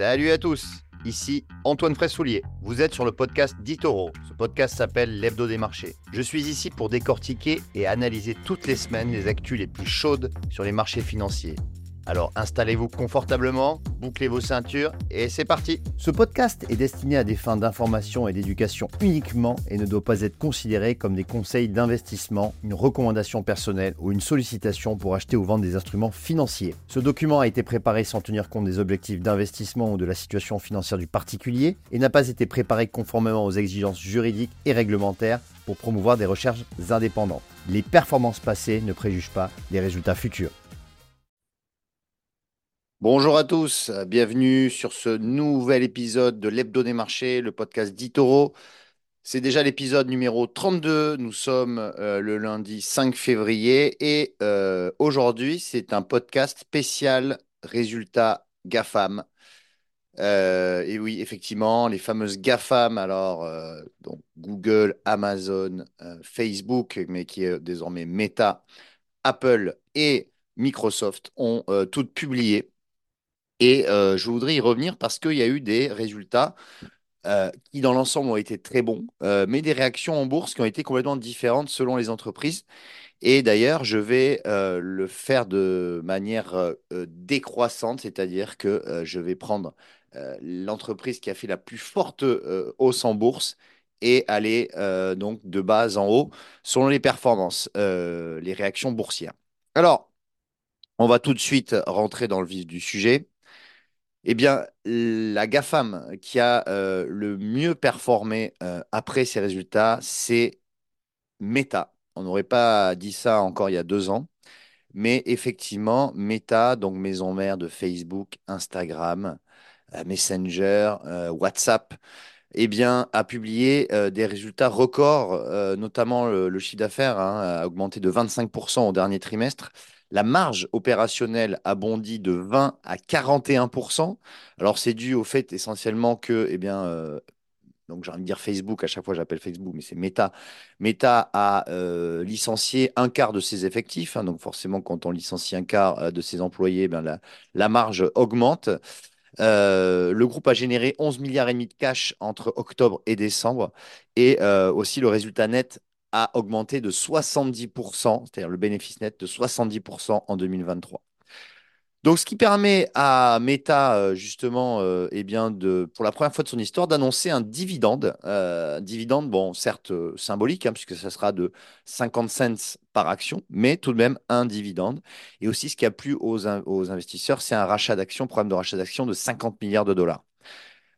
Salut à tous, ici Antoine Fraissoulier. Vous êtes sur le podcast d'Itoro. Ce podcast s'appelle L'Hebdo des marchés. Je suis ici pour décortiquer et analyser toutes les semaines les actus les plus chaudes sur les marchés financiers. Alors installez-vous confortablement, bouclez vos ceintures et c'est parti Ce podcast est destiné à des fins d'information et d'éducation uniquement et ne doit pas être considéré comme des conseils d'investissement, une recommandation personnelle ou une sollicitation pour acheter ou vendre des instruments financiers. Ce document a été préparé sans tenir compte des objectifs d'investissement ou de la situation financière du particulier et n'a pas été préparé conformément aux exigences juridiques et réglementaires pour promouvoir des recherches indépendantes. Les performances passées ne préjugent pas des résultats futurs. Bonjour à tous, bienvenue sur ce nouvel épisode de l'Hebdo des marchés, le podcast d'Itoro. C'est déjà l'épisode numéro 32, nous sommes euh, le lundi 5 février et euh, aujourd'hui c'est un podcast spécial résultats GAFAM. Euh, et oui, effectivement, les fameuses GAFAM, alors Google, Amazon, Facebook, mais qui est désormais Meta, Apple et Microsoft ont toutes publié et euh, je voudrais y revenir parce qu'il y a eu des résultats euh, qui, dans l'ensemble, ont été très bons, euh, mais des réactions en bourse qui ont été complètement différentes selon les entreprises. Et d'ailleurs, je vais le faire de manière décroissante, c'est-à-dire que je vais prendre l'entreprise qui a fait la plus forte hausse en bourse et aller donc de bas en haut selon les performances, les réactions boursières. Alors, on va tout de suite rentrer dans le vif du sujet. Eh bien, la GAFAM qui a euh, le mieux performé euh, après ses résultats, c'est Meta. On n'aurait pas dit ça encore il y a deux ans. Mais effectivement, Meta, donc maison mère de Facebook, Instagram, euh, Messenger, WhatsApp, eh bien, a publié des résultats records, notamment le, chiffre d'affaires hein, a augmenté de 25% au dernier trimestre. La marge opérationnelle a bondi de 20 à 41%. Alors, c'est dû au fait essentiellement que, eh bien, euh, donc j'ai envie de dire Facebook, à chaque fois j'appelle Facebook, mais c'est Meta. Meta a euh, licencié un quart de ses effectifs. Hein. donc, forcément, quand on licencie un quart euh, de ses employés, eh la, marge augmente. le groupe a généré 11 milliards et demi de cash entre octobre et décembre et aussi le résultat net a augmenté de 70%, c'est-à-dire le bénéfice net de 70% en 2023. Donc, ce qui permet à Meta, euh, justement, euh, eh bien de, pour la première fois de son histoire, d'annoncer un dividende. Euh, dividende, bon, certes symbolique, hein, puisque ça sera de 50 cents par action, mais tout de même un dividende. Et aussi, ce qui a plu aux, aux investisseurs, c'est un rachat d'actions, programme de rachat d'actions de 50 milliards de dollars.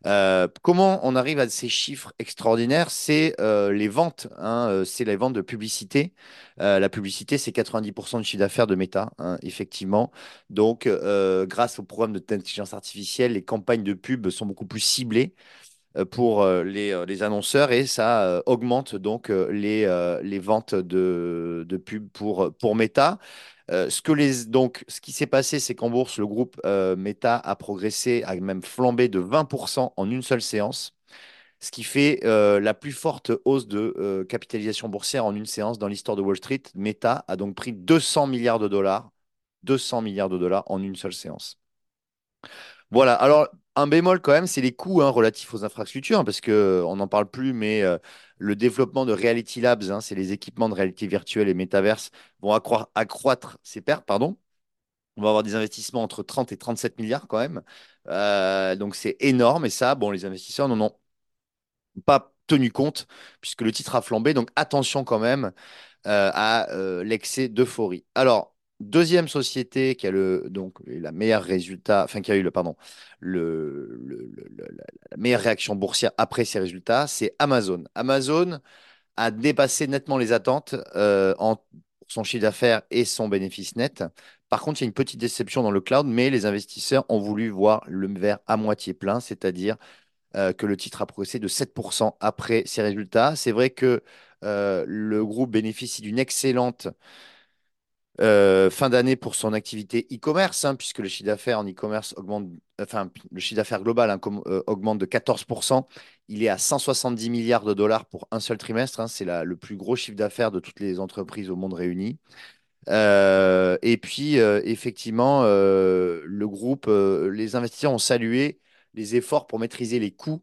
Euh, comment on arrive à ces chiffres extraordinaires? C'est euh, les ventes, hein, euh, c'est les ventes de publicité. la publicité, c'est 90% du chiffre d'affaires de Meta, hein, effectivement. Donc, grâce au programme d'intelligence artificielle, les campagnes de pub sont beaucoup plus ciblées pour les, les, annonceurs et ça augmente donc les, ventes de, de pub pour, pour Meta. Euh, ce, qui s'est passé, c'est qu'en bourse, le groupe euh, Meta a progressé, a même flambé de 20% en une seule séance, ce qui fait euh, la plus forte hausse de capitalisation boursière en une séance dans l'histoire de Wall Street. Meta a donc pris 200 milliards de dollars, 200 milliards de dollars en une seule séance. Voilà, alors un bémol quand même, c'est les coûts hein, relatifs aux infrastructures, hein, parce qu'on n'en parle plus, mais le développement de Reality Labs, hein, c'est les équipements de réalité virtuelle et métaverse, vont accroître ses pertes. Pardon. On va avoir des investissements entre 30 et 37 milliards quand même. Euh, donc c'est énorme et ça, bon, les investisseurs n'en ont pas tenu compte puisque le titre a flambé. Donc attention quand même euh, à euh, l'excès d'euphorie. Alors, Deuxième société qui a le donc la meilleure résultat, enfin qui a eu le pardon, le, la meilleure réaction boursière après ces résultats, c'est Amazon. Amazon a dépassé nettement les attentes euh, en son chiffre d'affaires et son bénéfice net. Par contre, il y a une petite déception dans le cloud, mais les investisseurs ont voulu voir le verre à moitié plein, c'est-à-dire euh, que le titre a progressé de 7% après ces résultats. C'est vrai que euh, le groupe bénéficie d'une excellente euh, fin d'année pour son activité e-commerce, hein, puisque le chiffre d'affaires en e-commerce augmente, enfin, le chiffre d'affaires global hein, euh, augmente de 14%. Il est à 170 milliards de dollars pour un seul trimestre. Hein. c'est le plus gros chiffre d'affaires de toutes les entreprises au monde réuni. Euh, et puis, effectivement, le groupe, les investisseurs ont salué les efforts pour maîtriser les coûts,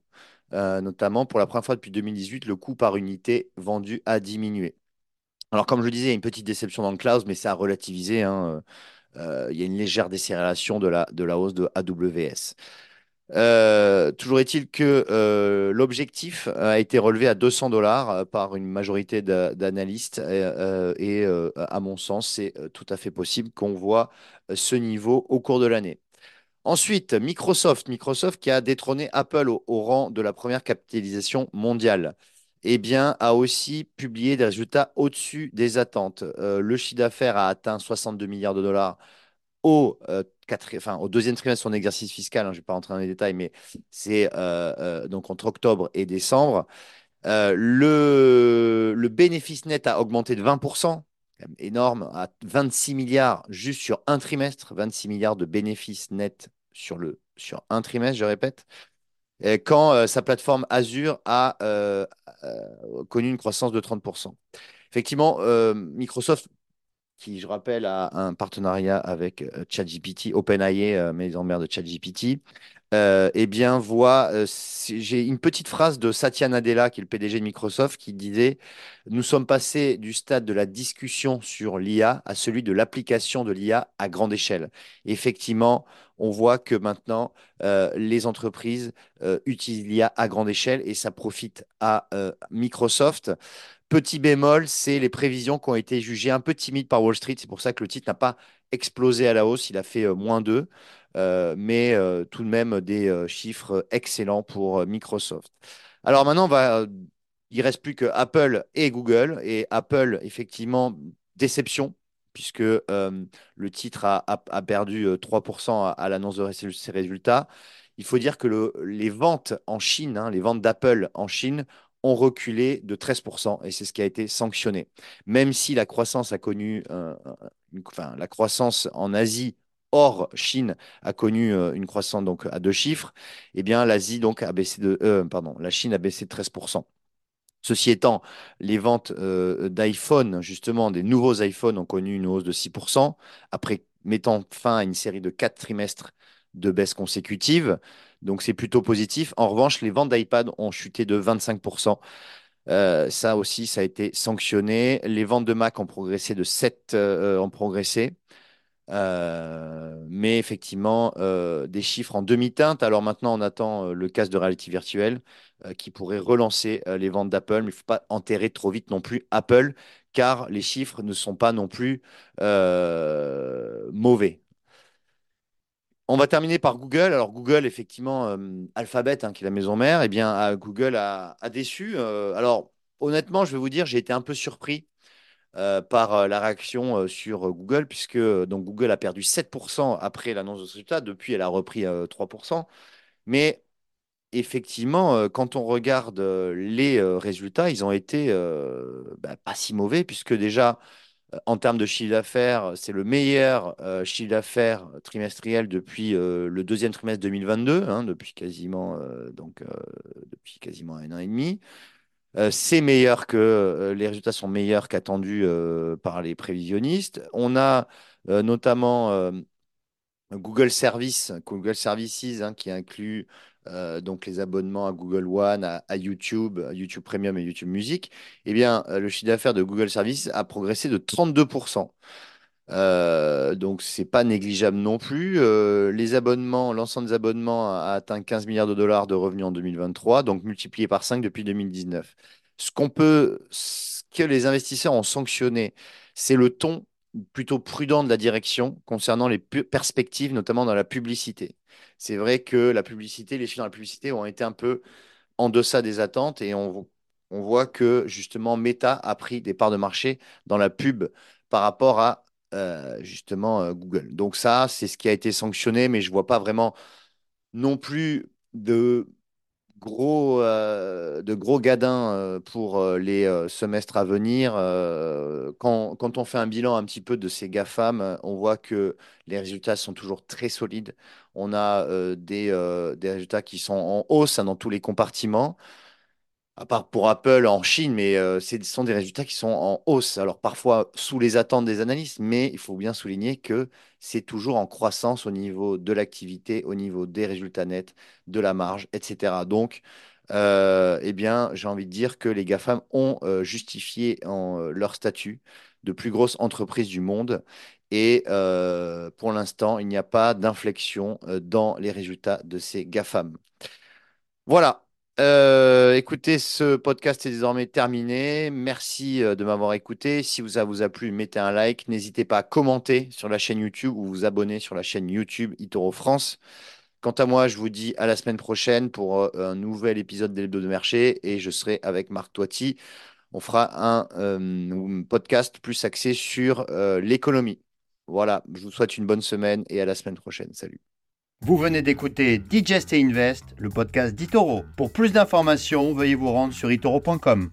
notamment pour la première fois depuis 2018, le coût par unité vendue a diminué. Alors, comme je le disais, il y a une petite déception dans le cloud, mais c'est à relativiser. hein. Euh, il y a une légère décélération de la, hausse de AWS. Euh, toujours est-il que euh, l'objectif a été relevé à 200 dollars euh, par une majorité d'a- d'analystes et, euh, euh, à mon sens, c'est euh, tout à fait possible qu'on voit euh, ce niveau au cours de l'année. Ensuite, Microsoft, Microsoft qui a détrôné Apple au rang de la première capitalisation mondiale, eh bien, a aussi publié des résultats au-dessus des attentes. Euh, le chiffre d'affaires a atteint 62 milliards de dollars au, euh, au deuxième trimestre de son exercice fiscal, hein, je ne vais pas rentrer dans les détails, mais c'est euh, donc entre octobre et décembre. Le, bénéfice net a augmenté de 20%, quand même énorme, à 26 milliards juste sur un trimestre, 26 milliards de bénéfices nets sur, sur un trimestre, je répète. Quand sa plateforme Azure a connu une croissance de 30%. Effectivement, euh, Microsoft qui, je rappelle, a un partenariat avec euh, ChatGPT, OpenAI, euh, maison mère de ChatGPT, euh, eh bien, voit, euh, j'ai une petite phrase de Satya Nadella, qui est le PDG de Microsoft, qui disait, Nous sommes passés du stade de la discussion sur l'IA à celui de l'application de l'IA à grande échelle. Effectivement, on voit que maintenant, euh, les entreprises utilisent l'IA à grande échelle et ça profite à Microsoft. Petit bémol, c'est les prévisions qui ont été jugées un peu timides par Wall Street. C'est pour ça que le titre n'a pas explosé à la hausse. Il a fait moins 2, euh, mais euh, tout de même des euh, chiffres excellents pour euh, Microsoft. Alors maintenant, on va, euh, il reste plus que Apple et Google. Et Apple, effectivement, déception, puisque euh, le titre a, perdu euh, 3% à, l'annonce de ses résultats. Il faut dire que le- les ventes en Chine, hein, les ventes d'Apple en Chine, ont reculé de 13% et c'est ce qui a été sanctionné. Même si la croissance a connu, euh, enfin, la croissance en Asie hors Chine a connu euh, une croissance donc à deux chiffres, eh bien l'Asie donc a baissé de, euh, pardon, la Chine a baissé de 13%. Ceci étant, les ventes euh, d'iPhone, justement, des nouveaux iPhones ont connu une hausse de 6%, après mettant fin à une série de quatre trimestres de baisse consécutive. Donc c'est plutôt positif. En revanche, les ventes d'iPad ont chuté de 25%. Euh, ça aussi, ça a été sanctionné. Les ventes de Mac ont progressé de 7, euh, ont progressé. Euh, mais effectivement, euh, des chiffres en demi-teinte. Alors maintenant, on attend euh, le casque de réalité virtuelle qui pourrait relancer les ventes d'Apple, mais il ne faut pas enterrer trop vite non plus Apple, car les chiffres ne sont pas non plus mauvais. On va terminer par Google. Alors Google, effectivement, Alphabet, hein, qui est la maison mère, eh bien, Google a, déçu. Alors honnêtement, je vais vous dire, j'ai été un peu surpris euh, par euh, la réaction euh, sur Google, puisque donc, Google a perdu 7% après l'annonce de ce résultat. Depuis, elle a repris euh, 3%. Mais effectivement, quand on regarde les résultats, ils ont été bah, pas si mauvais, puisque déjà, en termes de chiffre d'affaires, c'est le meilleur chiffre d'affaires trimestriel depuis le deuxième trimestre 2022, hein, depuis quasiment, donc, depuis quasiment un an et demi. Euh, c'est meilleur que euh, les résultats sont meilleurs qu'attendus euh, par les prévisionnistes. On a euh, notamment euh, Google Service, Google Services, hein, qui inclut donc les abonnements à Google One, à, YouTube, à YouTube Premium et YouTube Music. Eh bien, le chiffre d'affaires de Google Services a progressé de 32%. Euh, donc, c'est pas négligeable non plus. Euh, les abonnements, l'ensemble des abonnements a atteint 15 milliards de dollars de revenus en 2023, donc multiplié par 5 depuis 2019. Ce qu'on peut, que les investisseurs ont sanctionné, c'est le ton plutôt prudent de la direction concernant les perspectives, notamment dans la publicité. C'est vrai que la publicité, les chiffres dans la publicité ont été un peu en deçà des attentes et on voit que justement Meta a pris des parts de marché dans la pub par rapport à euh, justement euh, Google. Donc ça, c'est ce qui a été sanctionné, mais je vois pas vraiment non plus de gros, euh, de gros gadins pour les semestres à venir. Quand, quand on fait un bilan un petit peu de ces GAFAM, on voit que les résultats sont toujours très solides. On a des, des résultats qui sont en hausse hein, dans tous les compartiments. À part pour Apple en Chine, mais euh, ce sont des résultats qui sont en hausse. Alors parfois sous les attentes des analystes, mais il faut bien souligner que c'est toujours en croissance au niveau de l'activité, au niveau des résultats nets, de la marge, etc. Donc, euh, eh bien, j'ai envie de dire que les GAFAM ont euh, justifié leur statut de plus grosse entreprise du monde. Et pour l'instant, il n'y a pas d'inflexion dans les résultats de ces GAFAM. Voilà. Euh, écoutez, ce podcast est désormais terminé. Merci euh, de m'avoir écouté. Si ça vous a plu, mettez un like. N'hésitez pas à commenter sur la chaîne YouTube ou vous abonner sur la chaîne YouTube Itoro France. Quant à moi, je vous dis à la semaine prochaine pour euh, un nouvel épisode d'Hebdo de marché et je serai avec Marc Toiti. On fera un podcast plus axé sur l'économie. Voilà, je vous souhaite une bonne semaine et à la semaine prochaine. Salut. Vous venez d'écouter Digest et Invest, le podcast d'Itoro. Pour plus d'informations, veuillez vous rendre sur itoro.com.